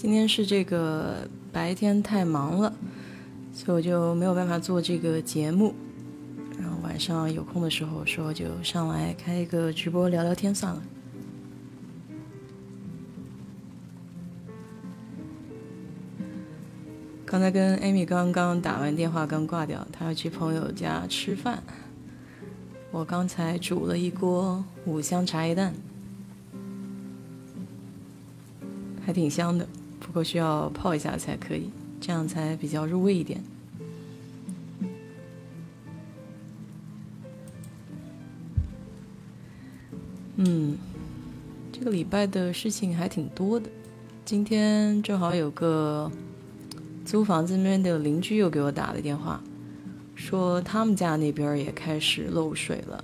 今天是这个白天太忙了，所以我就没有办法做这个节目。然后晚上有空的时候，说就上来开一个直播聊聊天算了。刚才跟 Amy 刚刚打完电话，刚挂掉，她要去朋友家吃饭。我刚才煮了一锅五香茶叶蛋，还挺香的，不过需要泡一下才可以，这样才比较入味一点。嗯，这个礼拜的事情还挺多的，今天正好有个。租房子那边的邻居又给我打了电话，说他们家那边也开始漏水了，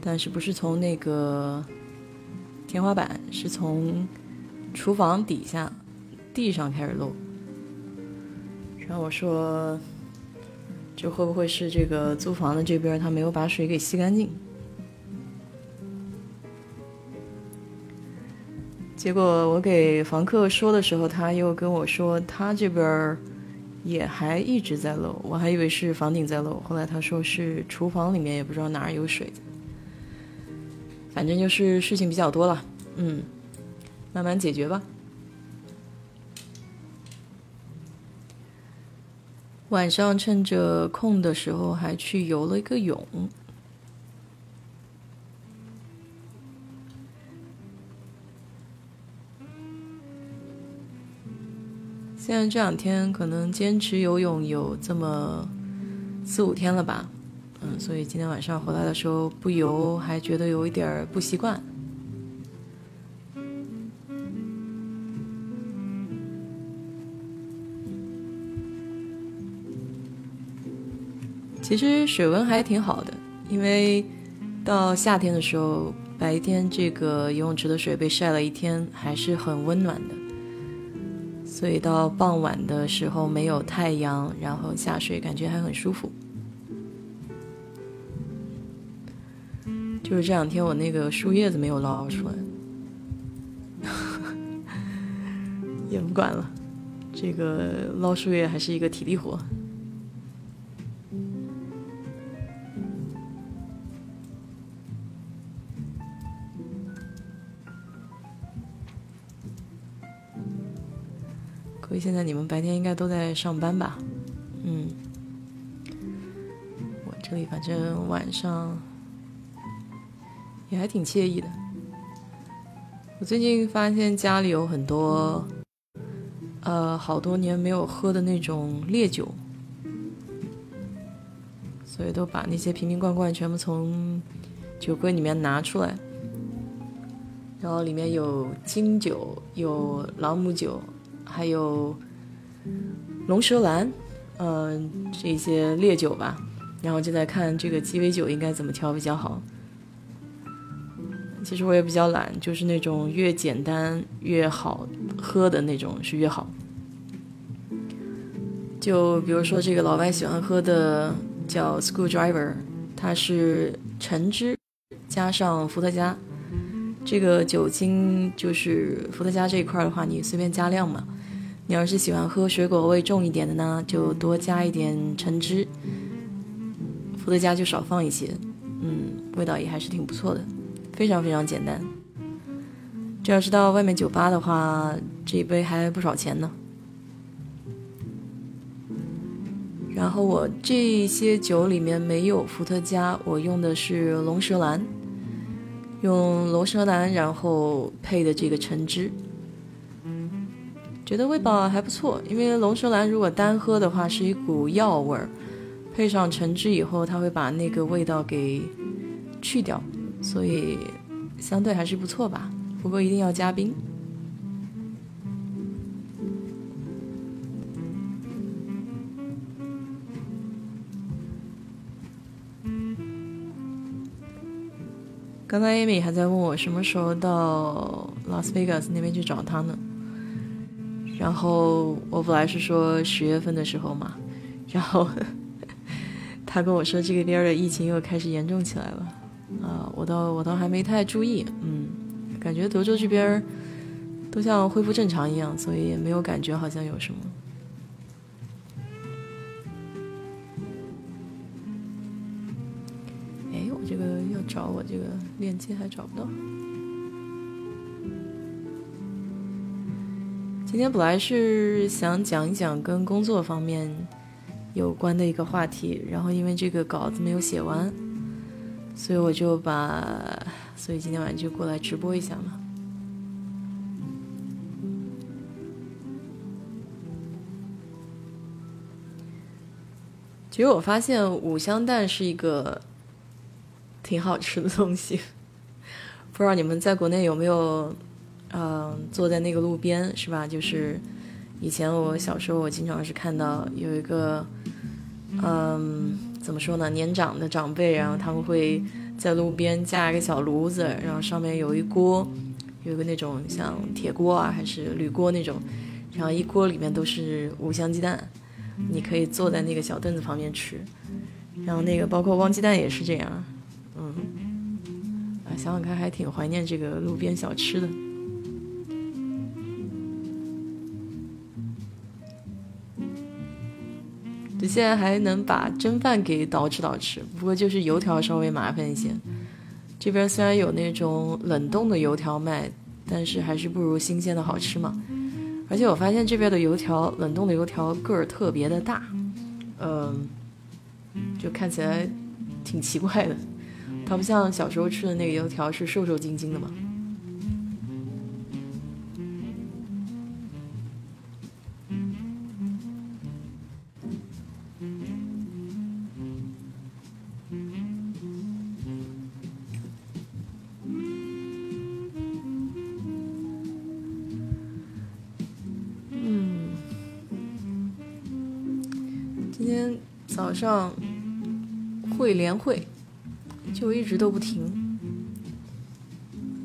但是不是从那个天花板，是从厨房底下地上开始漏。然后我说，这会不会是这个租房的这边他没有把水给吸干净？结果我给房客说的时候，他又跟我说他这边也还一直在漏，我还以为是房顶在漏，后来他说是厨房里面也不知道哪儿有水，反正就是事情比较多了，嗯，慢慢解决吧。晚上趁着空的时候还去游了一个泳。现在这两天可能坚持游泳有这么四五天了吧，嗯，所以今天晚上回来的时候不游还觉得有一点不习惯。其实水温还挺好的，因为到夏天的时候，白天这个游泳池的水被晒了一天，还是很温暖的。所以到傍晚的时候没有太阳，然后下水感觉还很舒服。就是这两天我那个树叶子没有捞出来，也不管了，这个捞树叶还是一个体力活。现在你们白天应该都在上班吧？嗯，我这里反正晚上也还挺惬意的。我最近发现家里有很多，呃，好多年没有喝的那种烈酒，所以都把那些瓶瓶罐罐全部从酒柜里面拿出来，然后里面有金酒，有朗姆酒。还有龙舌兰，嗯，这些烈酒吧，然后就在看这个鸡尾酒应该怎么调比较好。其实我也比较懒，就是那种越简单越好喝的那种是越好。就比如说这个老外喜欢喝的叫 School Driver，它是橙汁加上伏特加，这个酒精就是伏特加这一块的话，你随便加量嘛。你要是喜欢喝水果味重一点的呢，就多加一点橙汁，伏特加就少放一些，嗯，味道也还是挺不错的，非常非常简单。这要是到外面酒吧的话，这一杯还不少钱呢。然后我这些酒里面没有伏特加，我用的是龙舌兰，用龙舌兰然后配的这个橙汁。觉得味道还不错，因为龙舌兰如果单喝的话是一股药味儿，配上橙汁以后，它会把那个味道给去掉，所以相对还是不错吧。不过一定要加冰。刚刚 Amy 还在问我什么时候到拉斯维加斯那边去找他呢？然后我本来是说十月份的时候嘛，然后 他跟我说这个边的疫情又开始严重起来了，啊，我倒我倒还没太注意，嗯，感觉德州这边都都像恢复正常一样，所以也没有感觉好像有什么。哎，我这个要找我这个链接还找不到。今天本来是想讲一讲跟工作方面有关的一个话题，然后因为这个稿子没有写完，所以我就把，所以今天晚上就过来直播一下嘛。其实我发现五香蛋是一个挺好吃的东西，不知道你们在国内有没有？嗯，坐在那个路边是吧？就是以前我小时候，我经常是看到有一个，嗯，怎么说呢？年长的长辈，然后他们会在路边架一个小炉子，然后上面有一锅，有一个那种像铁锅啊，还是铝锅那种，然后一锅里面都是五香鸡蛋，你可以坐在那个小凳子旁边吃。然后那个包括汪鸡蛋也是这样，嗯，啊，想想看还挺怀念这个路边小吃的。就现在还能把蒸饭给倒吃倒吃，不过就是油条稍微麻烦一些。这边虽然有那种冷冻的油条卖，但是还是不如新鲜的好吃嘛。而且我发现这边的油条，冷冻的油条个儿特别的大，嗯，就看起来挺奇怪的。它不像小时候吃的那个油条是瘦瘦精精的嘛。上会连会，就一直都不停，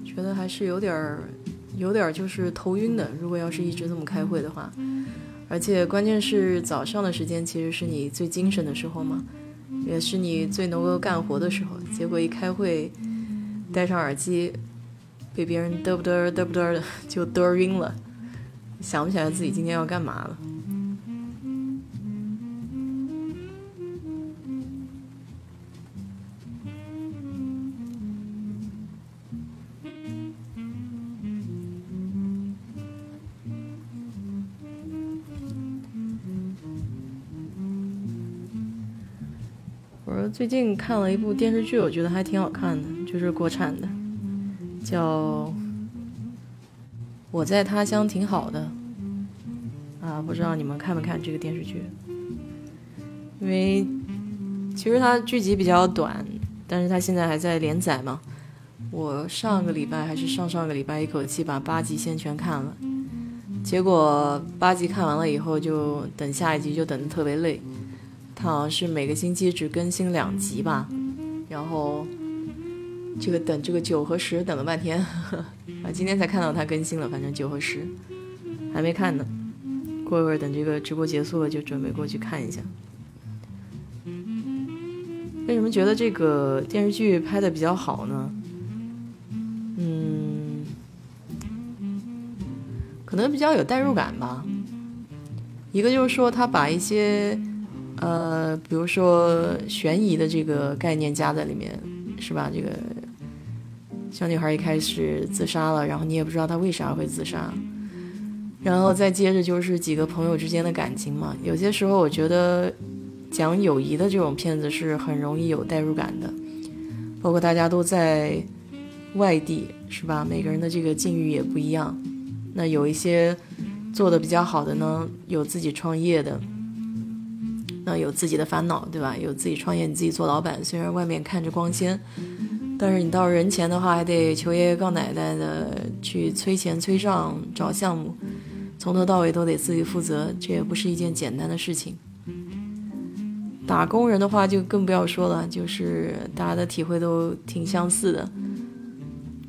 觉得还是有点儿，有点儿就是头晕的。如果要是一直这么开会的话，而且关键是早上的时间其实是你最精神的时候嘛，也是你最能够干活的时候。结果一开会，戴上耳机，被别人嘚不嘚嘚不嘚的 就嘚晕了，想不起来自己今天要干嘛了。最近看了一部电视剧，我觉得还挺好看的，就是国产的，叫《我在他乡挺好的》啊，不知道你们看没看这个电视剧？因为其实它剧集比较短，但是它现在还在连载嘛。我上个礼拜还是上上个礼拜一口气把八集先全看了，结果八集看完了以后，就等下一集就等的特别累。好像是每个星期只更新两集吧，然后这个等这个九和十等了半天，啊，今天才看到它更新了，反正九和十还没看呢，过一会儿等这个直播结束了就准备过去看一下。为什么觉得这个电视剧拍的比较好呢？嗯，可能比较有代入感吧。一个就是说他把一些。呃，比如说悬疑的这个概念加在里面，是吧？这个小女孩一开始自杀了，然后你也不知道她为啥会自杀，然后再接着就是几个朋友之间的感情嘛。有些时候我觉得讲友谊的这种片子是很容易有代入感的，包括大家都在外地，是吧？每个人的这个境遇也不一样。那有一些做的比较好的呢，有自己创业的。那有自己的烦恼，对吧？有自己创业，你自己做老板，虽然外面看着光鲜，但是你到人前的话，还得求爷爷告奶奶的去催钱催账找项目，从头到尾都得自己负责，这也不是一件简单的事情。打工人的话就更不要说了，就是大家的体会都挺相似的，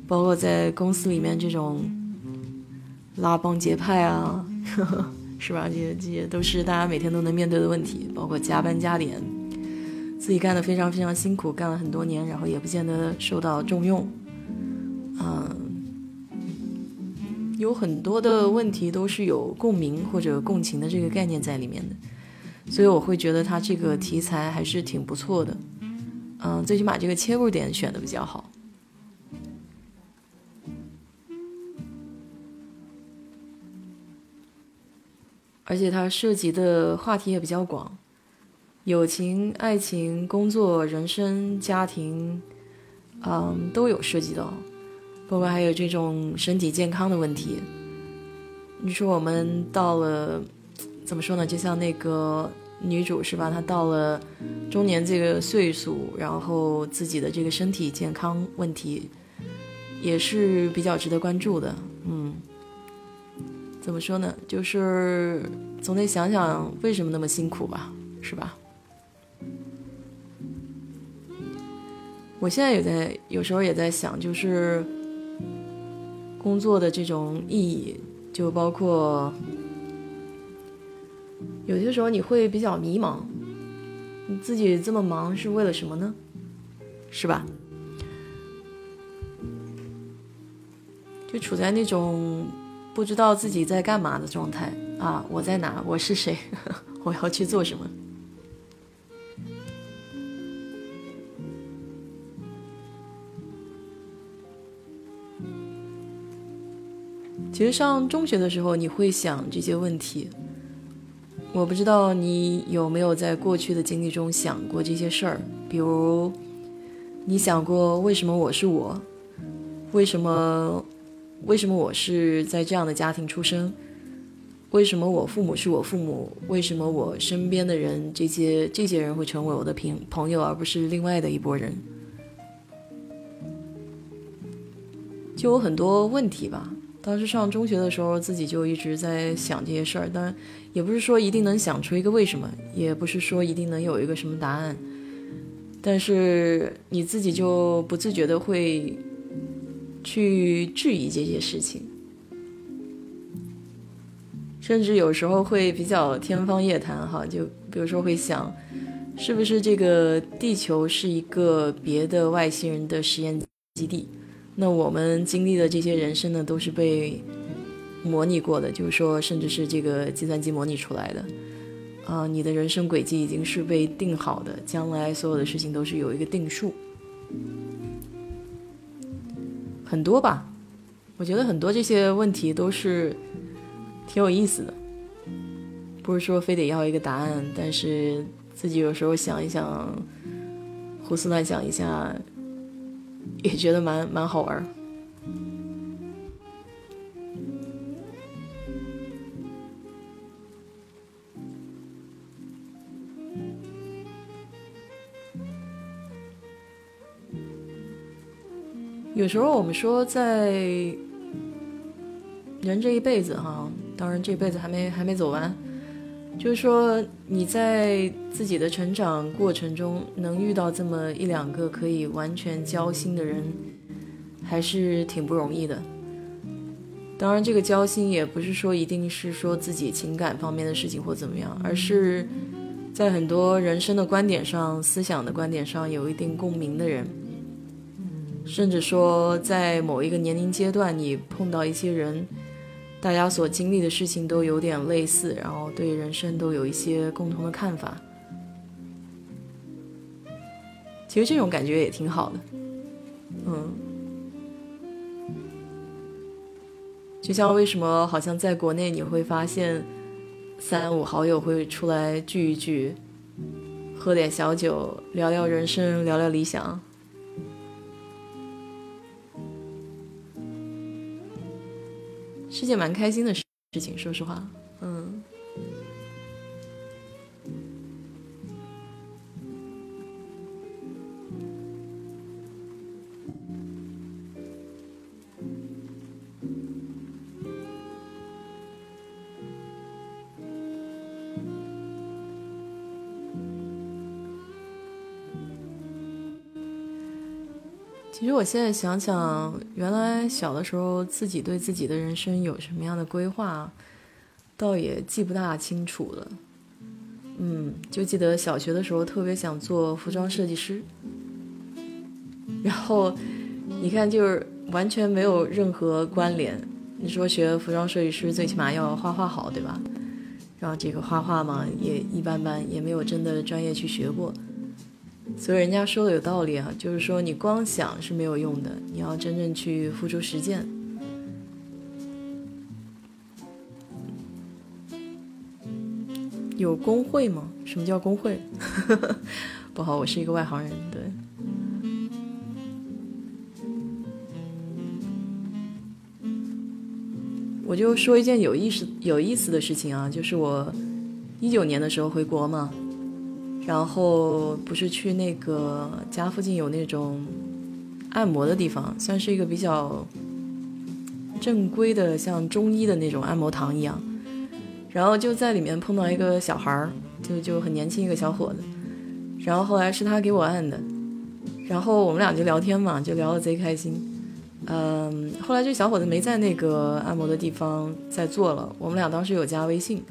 包括在公司里面这种拉帮结派啊。呵 呵是吧？这些这些都是大家每天都能面对的问题，包括加班加点，自己干的非常非常辛苦，干了很多年，然后也不见得受到重用，嗯，有很多的问题都是有共鸣或者共情的这个概念在里面的，所以我会觉得他这个题材还是挺不错的。嗯，最起码这个切入点选的比较好。而且它涉及的话题也比较广，友情、爱情、工作、人生、家庭，嗯，都有涉及到，包括还有这种身体健康的问题。你说我们到了，怎么说呢？就像那个女主是吧？她到了中年这个岁数，然后自己的这个身体健康问题，也是比较值得关注的，嗯。怎么说呢？就是总得想想为什么那么辛苦吧，是吧？我现在也在，有时候也在想，就是工作的这种意义，就包括有些时候你会比较迷茫，你自己这么忙是为了什么呢？是吧？就处在那种。不知道自己在干嘛的状态啊！我在哪？我是谁？我要去做什么？其实上中学的时候，你会想这些问题。我不知道你有没有在过去的经历中想过这些事儿，比如，你想过为什么我是我？为什么？为什么我是在这样的家庭出生？为什么我父母是我父母？为什么我身边的人这些这些人会成为我的朋朋友，而不是另外的一拨人？就有很多问题吧。当时上中学的时候，自己就一直在想这些事儿，当然也不是说一定能想出一个为什么，也不是说一定能有一个什么答案，但是你自己就不自觉的会。去质疑这些事情，甚至有时候会比较天方夜谭哈。就比如说会想，是不是这个地球是一个别的外星人的实验基地？那我们经历的这些人生呢，都是被模拟过的，就是说，甚至是这个计算机模拟出来的。啊，你的人生轨迹已经是被定好的，将来所有的事情都是有一个定数。很多吧，我觉得很多这些问题都是挺有意思的，不是说非得要一个答案，但是自己有时候想一想，胡思乱想一下，也觉得蛮蛮好玩。有时候我们说，在人这一辈子哈，当然这辈子还没还没走完，就是说你在自己的成长过程中能遇到这么一两个可以完全交心的人，还是挺不容易的。当然，这个交心也不是说一定是说自己情感方面的事情或怎么样，而是在很多人生的观点上、思想的观点上有一定共鸣的人。甚至说，在某一个年龄阶段，你碰到一些人，大家所经历的事情都有点类似，然后对人生都有一些共同的看法。其实这种感觉也挺好的，嗯。就像为什么好像在国内你会发现，三五好友会出来聚一聚，喝点小酒，聊聊人生，聊聊理想。是件蛮开心的事事情，说实话，其实我现在想想，原来小的时候自己对自己的人生有什么样的规划，倒也记不大清楚了。嗯，就记得小学的时候特别想做服装设计师，然后你看就是完全没有任何关联，你说学服装设计师，最起码要画画好，对吧？然后这个画画嘛，也一般般，也没有真的专业去学过。所以人家说的有道理啊，就是说你光想是没有用的，你要真正去付出实践。有工会吗？什么叫工会？不好，我是一个外行人。对，我就说一件有意思、有意思的事情啊，就是我一九年的时候回国嘛。然后不是去那个家附近有那种按摩的地方，算是一个比较正规的，像中医的那种按摩堂一样。然后就在里面碰到一个小孩儿，就就很年轻一个小伙子。然后后来是他给我按的，然后我们俩就聊天嘛，就聊得贼开心。嗯，后来这小伙子没在那个按摩的地方再做了，我们俩当时有加微信。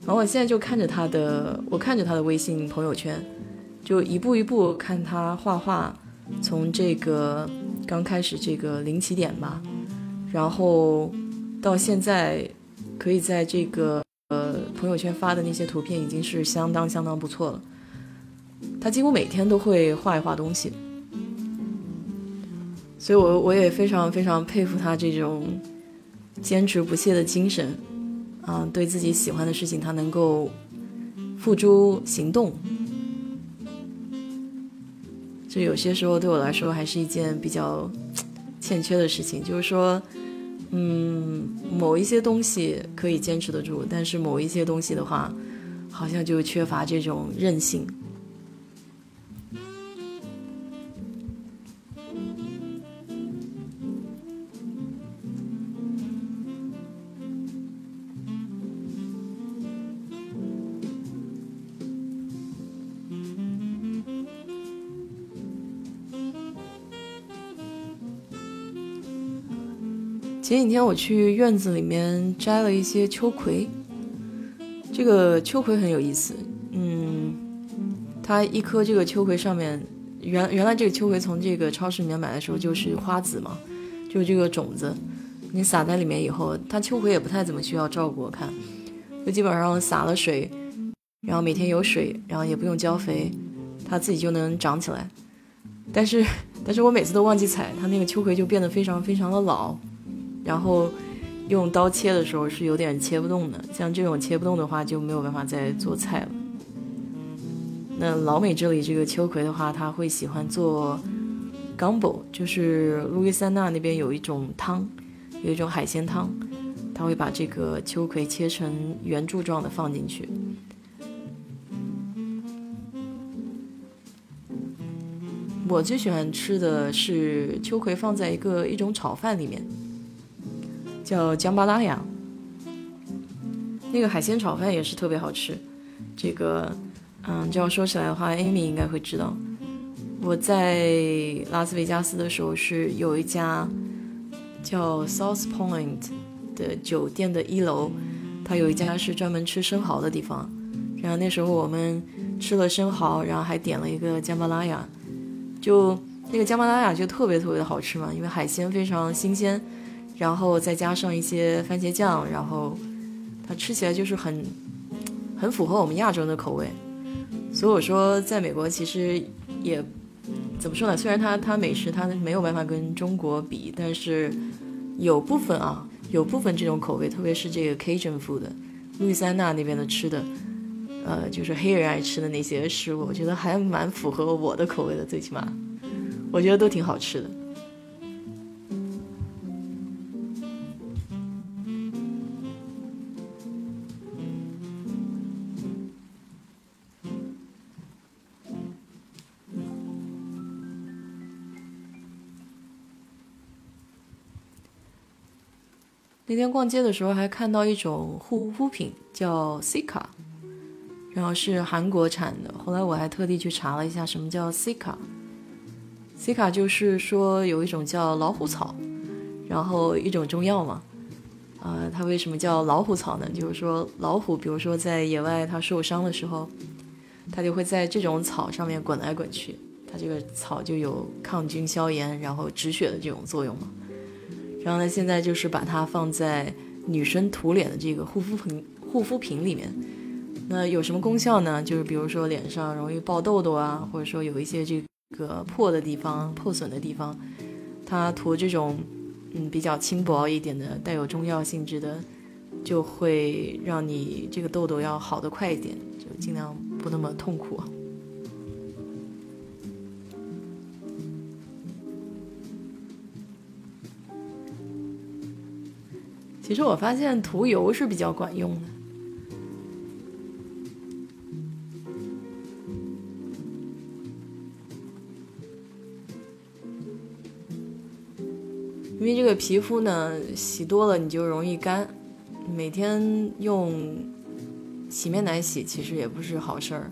然后我现在就看着他的，我看着他的微信朋友圈，就一步一步看他画画，从这个刚开始这个零起点吧，然后到现在可以在这个呃朋友圈发的那些图片已经是相当相当不错了。他几乎每天都会画一画东西，所以我我也非常非常佩服他这种坚持不懈的精神。嗯，对自己喜欢的事情，他能够付诸行动，就有些时候对我来说还是一件比较欠缺的事情。就是说，嗯，某一些东西可以坚持得住，但是某一些东西的话，好像就缺乏这种韧性。前几天我去院子里面摘了一些秋葵，这个秋葵很有意思，嗯，它一颗这个秋葵上面，原原来这个秋葵从这个超市里面买的时候就是花籽嘛，就是这个种子，你撒在里面以后，它秋葵也不太怎么需要照顾，我看，就基本上撒了水，然后每天有水，然后也不用浇肥，它自己就能长起来，但是 但是我每次都忘记采，它那个秋葵就变得非常非常的老。然后用刀切的时候是有点切不动的，像这种切不动的话就没有办法再做菜了。那老美这里这个秋葵的话，他会喜欢做 gumbo，就是路易斯安那那边有一种汤，有一种海鲜汤，他会把这个秋葵切成圆柱状的放进去。我最喜欢吃的是秋葵放在一个一种炒饭里面。叫姜巴拉雅，那个海鲜炒饭也是特别好吃。这个，嗯，这要说起来的话，Amy 应该会知道。我在拉斯维加斯的时候是有一家叫 South Point 的酒店的一楼，它有一家是专门吃生蚝的地方。然后那时候我们吃了生蚝，然后还点了一个姜巴拉雅，就那个姜巴拉雅就特别特别的好吃嘛，因为海鲜非常新鲜。然后再加上一些番茄酱，然后它吃起来就是很很符合我们亚洲的口味。所以我说，在美国其实也怎么说呢？虽然它它美食它没有办法跟中国比，但是有部分啊，有部分这种口味，特别是这个 Cajun food，路易斯安那那边的吃的，呃，就是黑人爱吃的那些食物，我觉得还蛮符合我的口味的，最起码我觉得都挺好吃的。那天逛街的时候还看到一种护肤品叫 Cica，然后是韩国产的。后来我还特地去查了一下什么叫 Cica，Cica 就是说有一种叫老虎草，然后一种中药嘛。呃，它为什么叫老虎草呢？就是说老虎，比如说在野外它受伤的时候，它就会在这种草上面滚来滚去，它这个草就有抗菌消炎，然后止血的这种作用嘛。然后呢，现在就是把它放在女生涂脸的这个护肤品护肤品里面。那有什么功效呢？就是比如说脸上容易爆痘痘啊，或者说有一些这个破的地方、破损的地方，它涂这种嗯比较轻薄一点的、带有中药性质的，就会让你这个痘痘要好的快一点，就尽量不那么痛苦。其实我发现涂油是比较管用的，因为这个皮肤呢，洗多了你就容易干，每天用洗面奶洗其实也不是好事儿，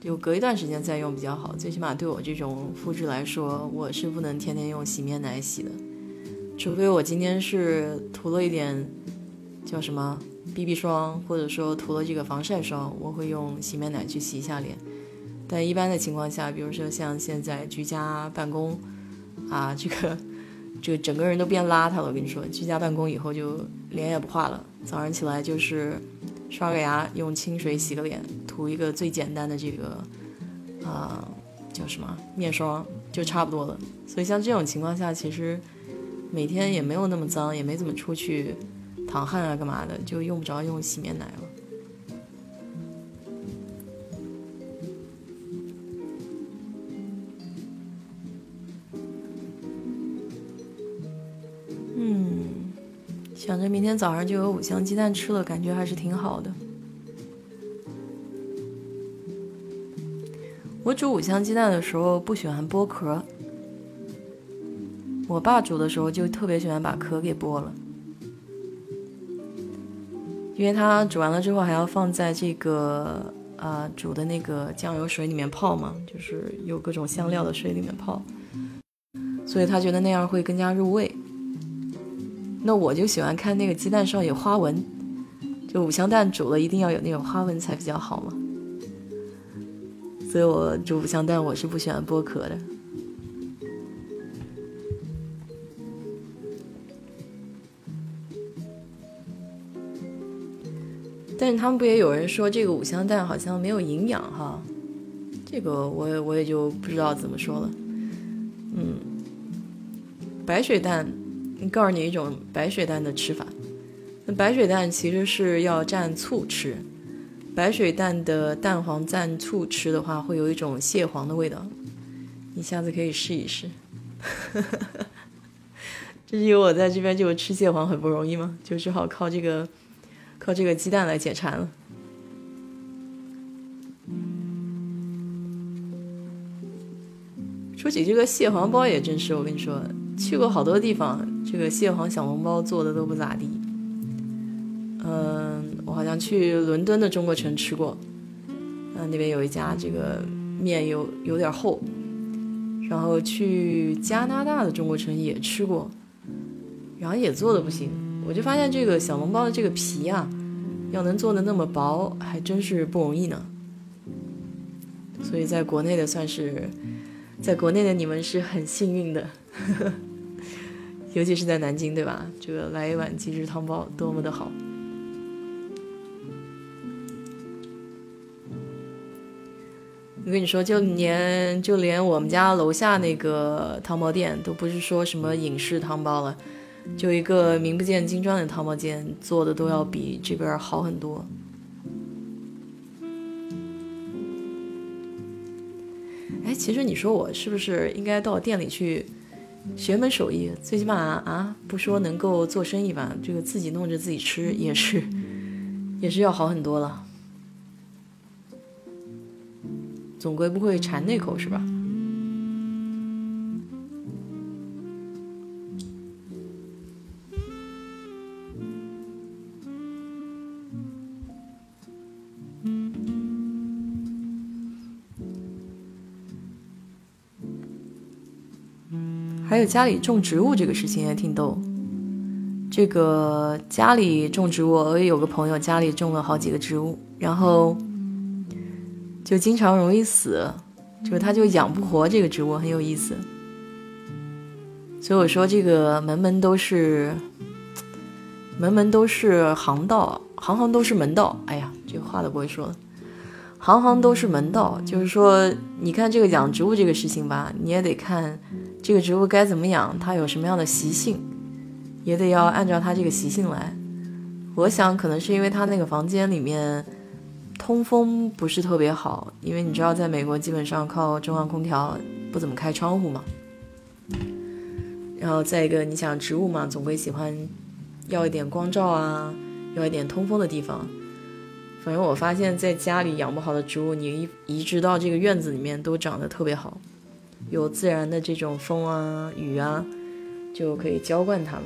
就隔一段时间再用比较好。最起码对我这种肤质来说，我是不能天天用洗面奶洗的。除非我今天是涂了一点叫什么 BB 霜，或者说涂了这个防晒霜，我会用洗面奶去洗一下脸。但一般的情况下，比如说像现在居家办公，啊，这个这个整个人都变邋遢了。我跟你说，居家办公以后就脸也不化了，早上起来就是刷个牙，用清水洗个脸，涂一个最简单的这个啊叫什么面霜就差不多了。所以像这种情况下，其实。每天也没有那么脏，也没怎么出去淌汗啊，干嘛的，就用不着用洗面奶了。嗯，想着明天早上就有五香鸡蛋吃了，感觉还是挺好的。我煮五香鸡蛋的时候不喜欢剥壳。我爸煮的时候就特别喜欢把壳给剥了，因为他煮完了之后还要放在这个啊煮的那个酱油水里面泡嘛，就是有各种香料的水里面泡，所以他觉得那样会更加入味。那我就喜欢看那个鸡蛋上有花纹，就五香蛋煮了一定要有那种花纹才比较好嘛，所以我煮五香蛋我是不喜欢剥壳的。但是他们不也有人说这个五香蛋好像没有营养哈？这个我我也就不知道怎么说了。嗯，白水蛋，告诉你一种白水蛋的吃法。那白水蛋其实是要蘸醋吃，白水蛋的蛋黄蘸醋吃的话，会有一种蟹黄的味道。你下次可以试一试。这是因为我在这边就吃蟹黄很不容易吗？就只好靠这个。靠这个鸡蛋来解馋了。说起这个蟹黄包也真是，我跟你说，去过好多地方，这个蟹黄小笼包做的都不咋地。嗯，我好像去伦敦的中国城吃过，嗯，那边有一家这个面有有点厚。然后去加拿大的中国城也吃过，然后也做的不行。我就发现这个小笼包的这个皮啊，要能做的那么薄，还真是不容易呢。所以在国内的算是，在国内的你们是很幸运的，尤其是在南京，对吧？这个来一碗鸡汁汤包，多么的好。我跟你说，就连就连我们家楼下那个汤包店，都不是说什么隐式汤包了。就一个名不见经传的淘宝店做的都要比这边好很多。哎，其实你说我是不是应该到店里去学门手艺？最起码啊，不说能够做生意吧，这个自己弄着自己吃也是，也是要好很多了。总归不会馋那口是吧？还有家里种植物这个事情也挺逗。这个家里种植物，我也有个朋友家里种了好几个植物，然后就经常容易死，就是他就养不活这个植物，很有意思。所以我说这个门门都是门门都是行道，行行都是门道。哎呀，这话都不会说，行行都是门道。就是说，你看这个养植物这个事情吧，你也得看这个植物该怎么养，它有什么样的习性，也得要按照它这个习性来。我想可能是因为他那个房间里面通风不是特别好，因为你知道，在美国基本上靠中央空调，不怎么开窗户嘛。然后再一个，你想植物嘛，总归喜欢要一点光照啊，要一点通风的地方。反正我发现，在家里养不好的植物，你移移植到这个院子里面都长得特别好，有自然的这种风啊、雨啊，就可以浇灌它们。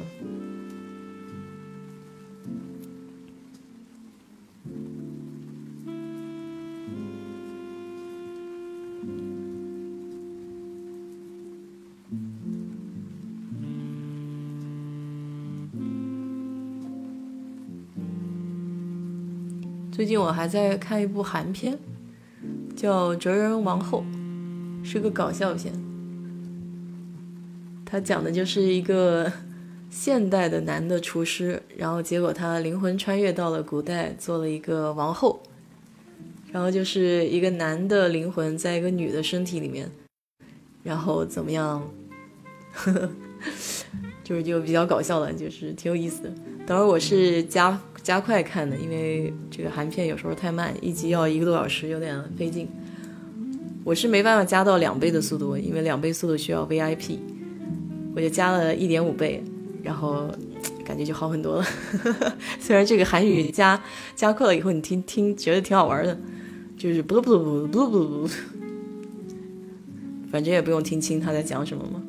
最近我还在看一部韩片，叫《哲人王后》，是个搞笑片。他讲的就是一个现代的男的厨师，然后结果他灵魂穿越到了古代，做了一个王后。然后就是一个男的灵魂在一个女的身体里面，然后怎么样？就是就比较搞笑了，就是挺有意思的。等会儿我是加。加快看的，因为这个韩片有时候太慢，一集要一个多小时，有点费劲。我是没办法加到两倍的速度，因为两倍速度需要 VIP，我就加了一点五倍，然后感觉就好很多了。虽然这个韩语加加快了以后，你听听觉得挺好玩的，就是不不不不不不，反正也不用听清他在讲什么嘛。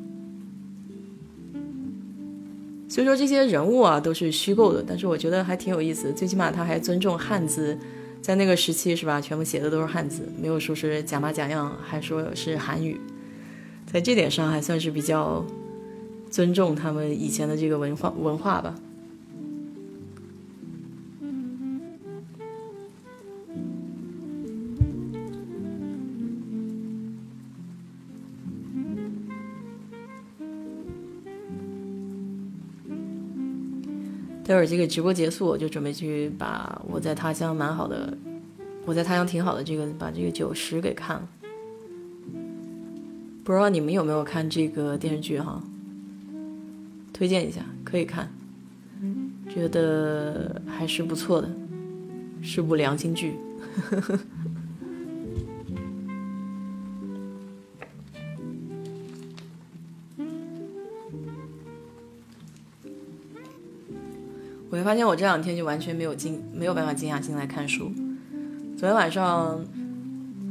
所以说这些人物啊都是虚构的，但是我觉得还挺有意思。最起码他还尊重汉字，在那个时期是吧？全部写的都是汉字，没有说是假模假样，还说是韩语，在这点上还算是比较尊重他们以前的这个文化文化吧。待会儿这个直播结束，我就准备去把我在他乡蛮好的，我在他乡挺好的这个把这个九十给看了。不知道你们有没有看这个电视剧哈？推荐一下，可以看，觉得还是不错的，是部良心剧。呵呵呵会发现我这两天就完全没有静，没有办法静下心来看书。昨天晚上，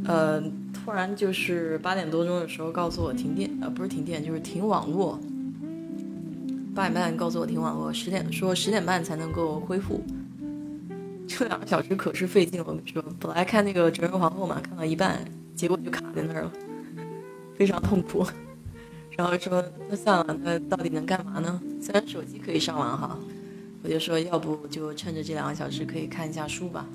呃，突然就是八点多钟的时候告诉我停电，呃，不是停电，就是停网络。八点半告诉我停网络，十点说十点半才能够恢复。这两个小时可是费劲了，我跟你说，本来看那个《哲人皇后》嘛，看到一半，结果就卡在那儿了，非常痛苦。然后说那算了，那到底能干嘛呢？虽然手机可以上网哈。我就说，要不就趁着这两个小时可以看一下书吧。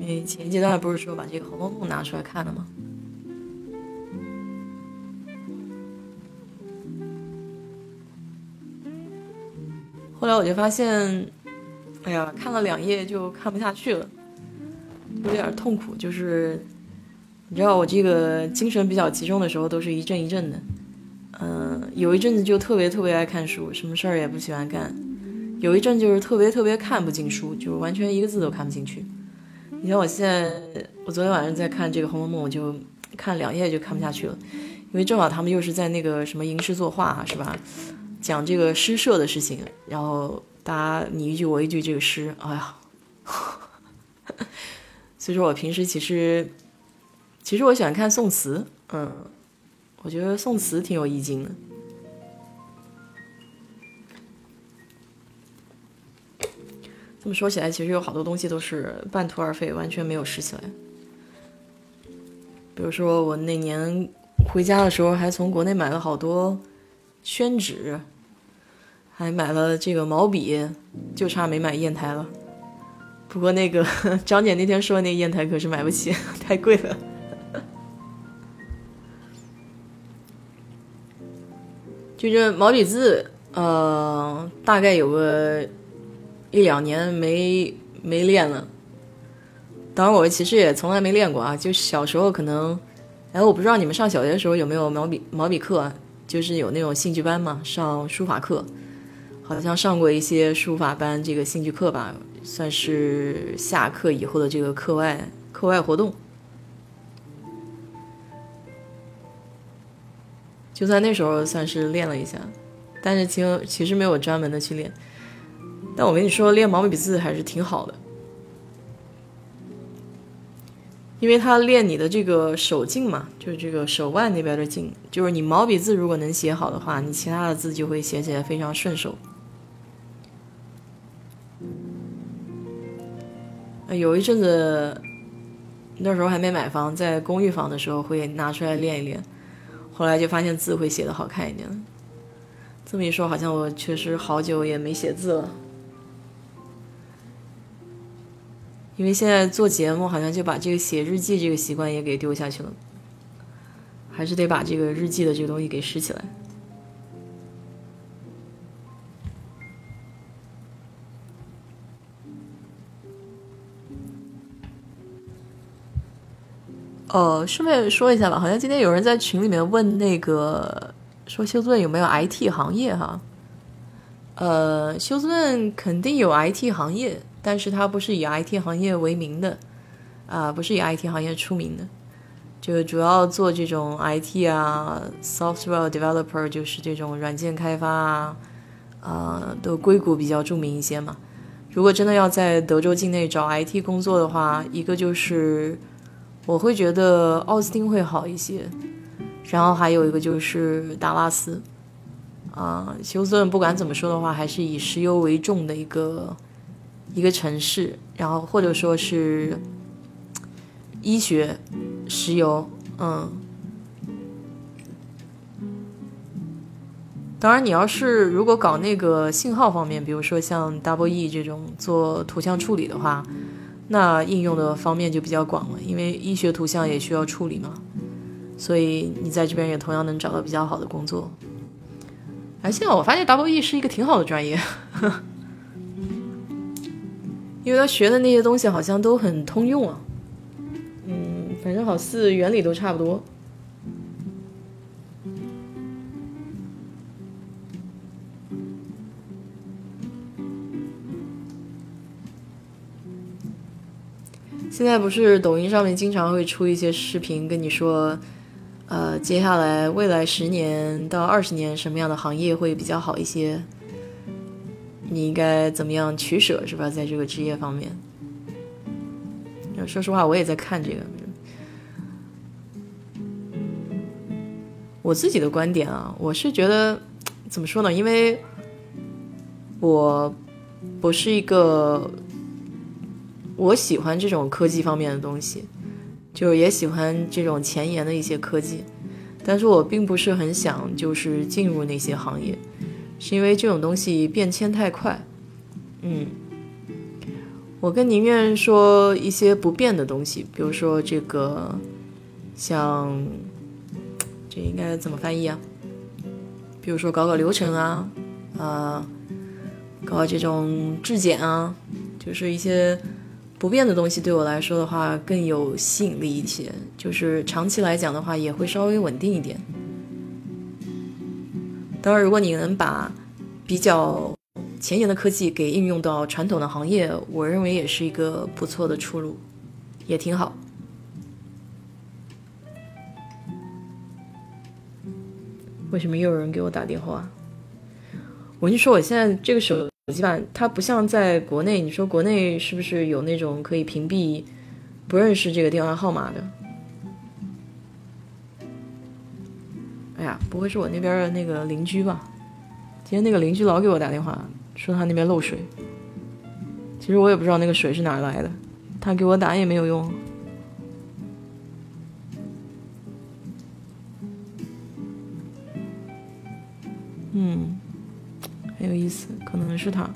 因为前阶段不是说把这个《红楼梦》拿出来看了吗？后来我就发现，哎呀，看了两页就看不下去了，有点痛苦。就是你知道，我这个精神比较集中的时候，都是一阵一阵的。嗯，有一阵子就特别特别爱看书，什么事儿也不喜欢干。有一阵就是特别特别看不进书，就完全一个字都看不进去。你像我现在，我昨天晚上在看这个《红楼梦》，我就看两页就看不下去了，因为正好他们又是在那个什么吟诗作画，是吧？讲这个诗社的事情，然后大家你一句我一句这个诗，哎呀，所以说我平时其实，其实我喜欢看宋词，嗯。我觉得宋词挺有意境的。这么说起来，其实有好多东西都是半途而废，完全没有拾起来。比如说，我那年回家的时候，还从国内买了好多宣纸，还买了这个毛笔，就差没买砚台了。不过那个 张姐那天说那砚台可是买不起，太贵了。就这毛笔字，呃，大概有个一两年没没练了。当然，我其实也从来没练过啊。就小时候可能，哎，我不知道你们上小学的时候有没有毛笔毛笔课，就是有那种兴趣班嘛，上书法课，好像上过一些书法班这个兴趣课吧，算是下课以后的这个课外课外活动。就在那时候算是练了一下，但是其实其实没有专门的去练。但我跟你说，练毛笔字还是挺好的。因为它练你的这个手劲嘛，就是这个手腕那边的劲，就是你毛笔字如果能写好的话，你其他的字就会写起来非常顺手。有一阵子，那时候还没买房，在公寓房的时候会拿出来练一练，后来就发现字会写的好看一点。这么一说，好像我确实好久也没写字了。因为现在做节目，好像就把这个写日记这个习惯也给丢下去了，还是得把这个日记的这个东西给拾起来。哦，顺便说一下吧，好像今天有人在群里面问那个说休斯顿有没有 IT 行业哈？呃，休斯顿肯定有 IT 行业。但是它不是以 IT 行业为名的，啊，不是以 IT 行业出名的，就主要做这种 IT 啊，software developer 就是这种软件开发啊，啊，的硅谷比较著名一些嘛。如果真的要在德州境内找 IT 工作的话，一个就是我会觉得奥斯汀会好一些，然后还有一个就是达拉斯，啊，休斯顿不管怎么说的话，还是以石油为重的一个。一个城市，然后或者说是医学、石油，嗯。当然，你要是如果搞那个信号方面，比如说像 Double E 这种做图像处理的话，那应用的方面就比较广了，因为医学图像也需要处理嘛。所以你在这边也同样能找到比较好的工作。而现在我发现 W E 是一个挺好的专业。因为他学的那些东西好像都很通用啊，嗯，反正好似原理都差不多。现在不是抖音上面经常会出一些视频，跟你说，呃，接下来未来十年到二十年什么样的行业会比较好一些？你应该怎么样取舍是吧？在这个职业方面，说实话，我也在看这个。我自己的观点啊，我是觉得怎么说呢？因为我不是一个我喜欢这种科技方面的东西，就也喜欢这种前沿的一些科技，但是我并不是很想就是进入那些行业。是因为这种东西变迁太快，嗯，我更宁愿说一些不变的东西，比如说这个，像这应该怎么翻译啊？比如说搞搞流程啊，啊，搞这种质检啊，就是一些不变的东西，对我来说的话更有吸引力一些，就是长期来讲的话也会稍微稳定一点。当然，如果你能把比较前沿的科技给应用到传统的行业，我认为也是一个不错的出路，也挺好。为什么又有人给我打电话？我就说，我现在这个手机吧，它不像在国内。你说国内是不是有那种可以屏蔽不认识这个电话号码的？哎呀，不会是我那边的那个邻居吧？今天那个邻居老给我打电话，说他那边漏水。其实我也不知道那个水是哪来的，他给我打也没有用。嗯，很有意思，可能是他，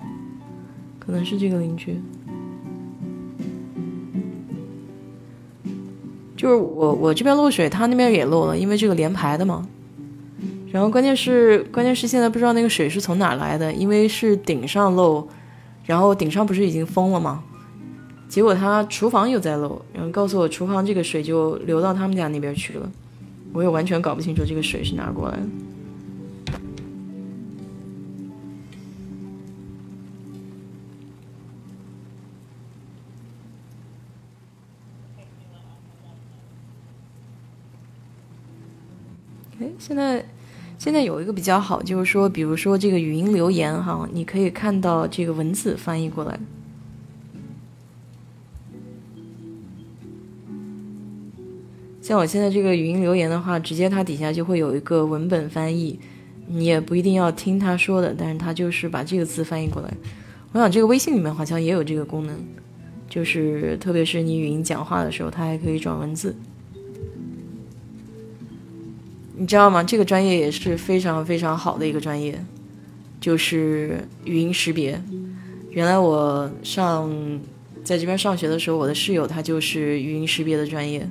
可能是这个邻居。就是我我这边漏水，他那边也漏了，因为这个连排的嘛。然后关键是关键是现在不知道那个水是从哪来的，因为是顶上漏，然后顶上不是已经封了吗？结果他厨房又在漏，然后告诉我厨房这个水就流到他们家那边去了，我也完全搞不清楚这个水是哪过来的。现在现在有一个比较好，就是说，比如说这个语音留言哈，你可以看到这个文字翻译过来。像我现在这个语音留言的话，直接它底下就会有一个文本翻译，你也不一定要听他说的，但是他就是把这个字翻译过来。我想这个微信里面好像也有这个功能，就是特别是你语音讲话的时候，它还可以转文字。你知道吗？这个专业也是非常非常好的一个专业，就是语音识别。原来我上在这边上学的时候，我的室友他就是语音识别的专业，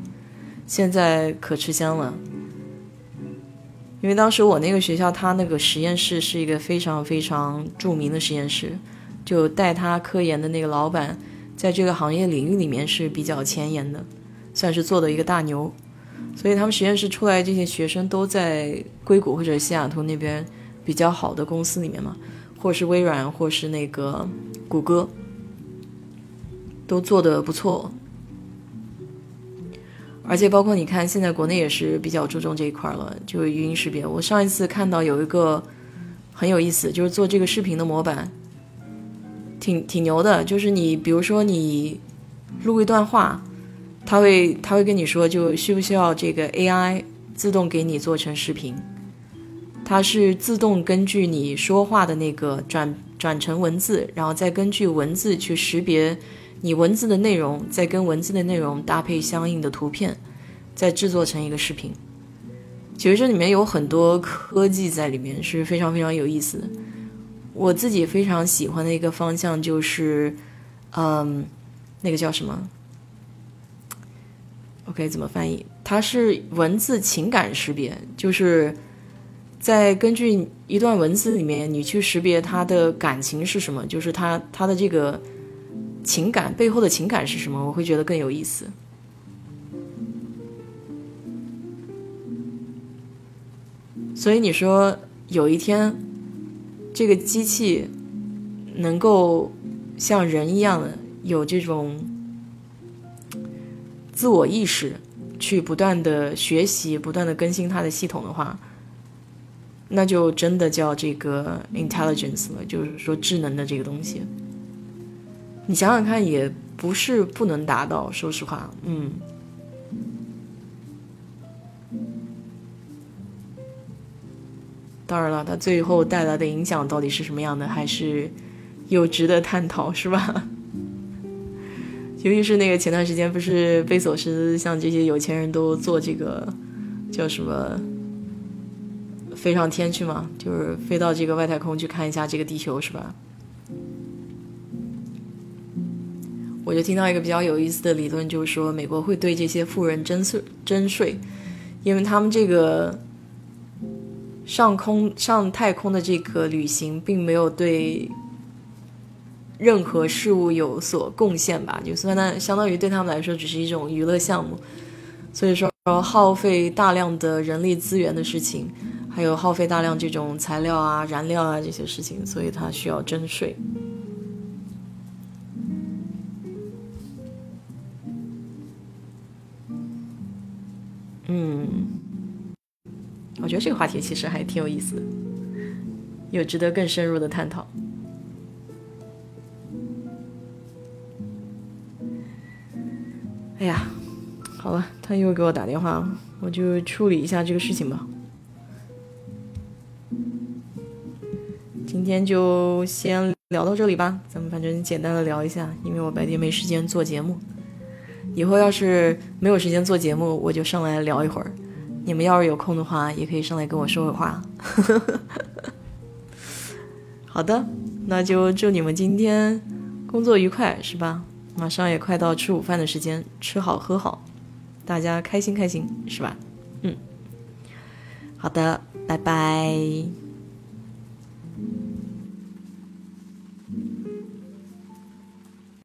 现在可吃香了。因为当时我那个学校，他那个实验室是一个非常非常著名的实验室，就带他科研的那个老板，在这个行业领域里面是比较前沿的，算是做的一个大牛。所以他们实验室出来这些学生都在硅谷或者西雅图那边比较好的公司里面嘛，或是微软，或是那个谷歌，都做的不错。而且包括你看，现在国内也是比较注重这一块了，就是语音识别。我上一次看到有一个很有意思，就是做这个视频的模板，挺挺牛的。就是你比如说你录一段话。他会他会跟你说，就需不需要这个 AI 自动给你做成视频？它是自动根据你说话的那个转转成文字，然后再根据文字去识别你文字的内容，再跟文字的内容搭配相应的图片，再制作成一个视频。其实这里面有很多科技在里面，是非常非常有意思的。我自己非常喜欢的一个方向就是，嗯，那个叫什么？OK，怎么翻译？它是文字情感识别，就是在根据一段文字里面，你去识别它的感情是什么，就是它它的这个情感背后的情感是什么，我会觉得更有意思。所以你说有一天，这个机器能够像人一样的有这种。自我意识，去不断的学习，不断的更新它的系统的话，那就真的叫这个 intelligence 了，就是说智能的这个东西。你想想看，也不是不能达到，说实话，嗯。当然了，它最后带来的影响到底是什么样的，还是有值得探讨，是吧？尤其是那个前段时间，不是贝索斯像这些有钱人都坐这个叫什么飞上天去嘛，就是飞到这个外太空去看一下这个地球，是吧？我就听到一个比较有意思的理论，就是说美国会对这些富人征税征税，因为他们这个上空上太空的这个旅行并没有对。任何事物有所贡献吧，就算那相当于对他们来说只是一种娱乐项目，所以说耗费大量的人力资源的事情，还有耗费大量这种材料啊、燃料啊这些事情，所以它需要征税。嗯，我觉得这个话题其实还挺有意思的，有值得更深入的探讨。哎呀，好了，他又给我打电话，我就处理一下这个事情吧。今天就先聊到这里吧，咱们反正简单的聊一下，因为我白天没时间做节目。以后要是没有时间做节目，我就上来聊一会儿。你们要是有空的话，也可以上来跟我说会话。好的，那就祝你们今天工作愉快，是吧？马上也快到吃午饭的时间，吃好喝好，大家开心开心，是吧？嗯，好的，拜拜。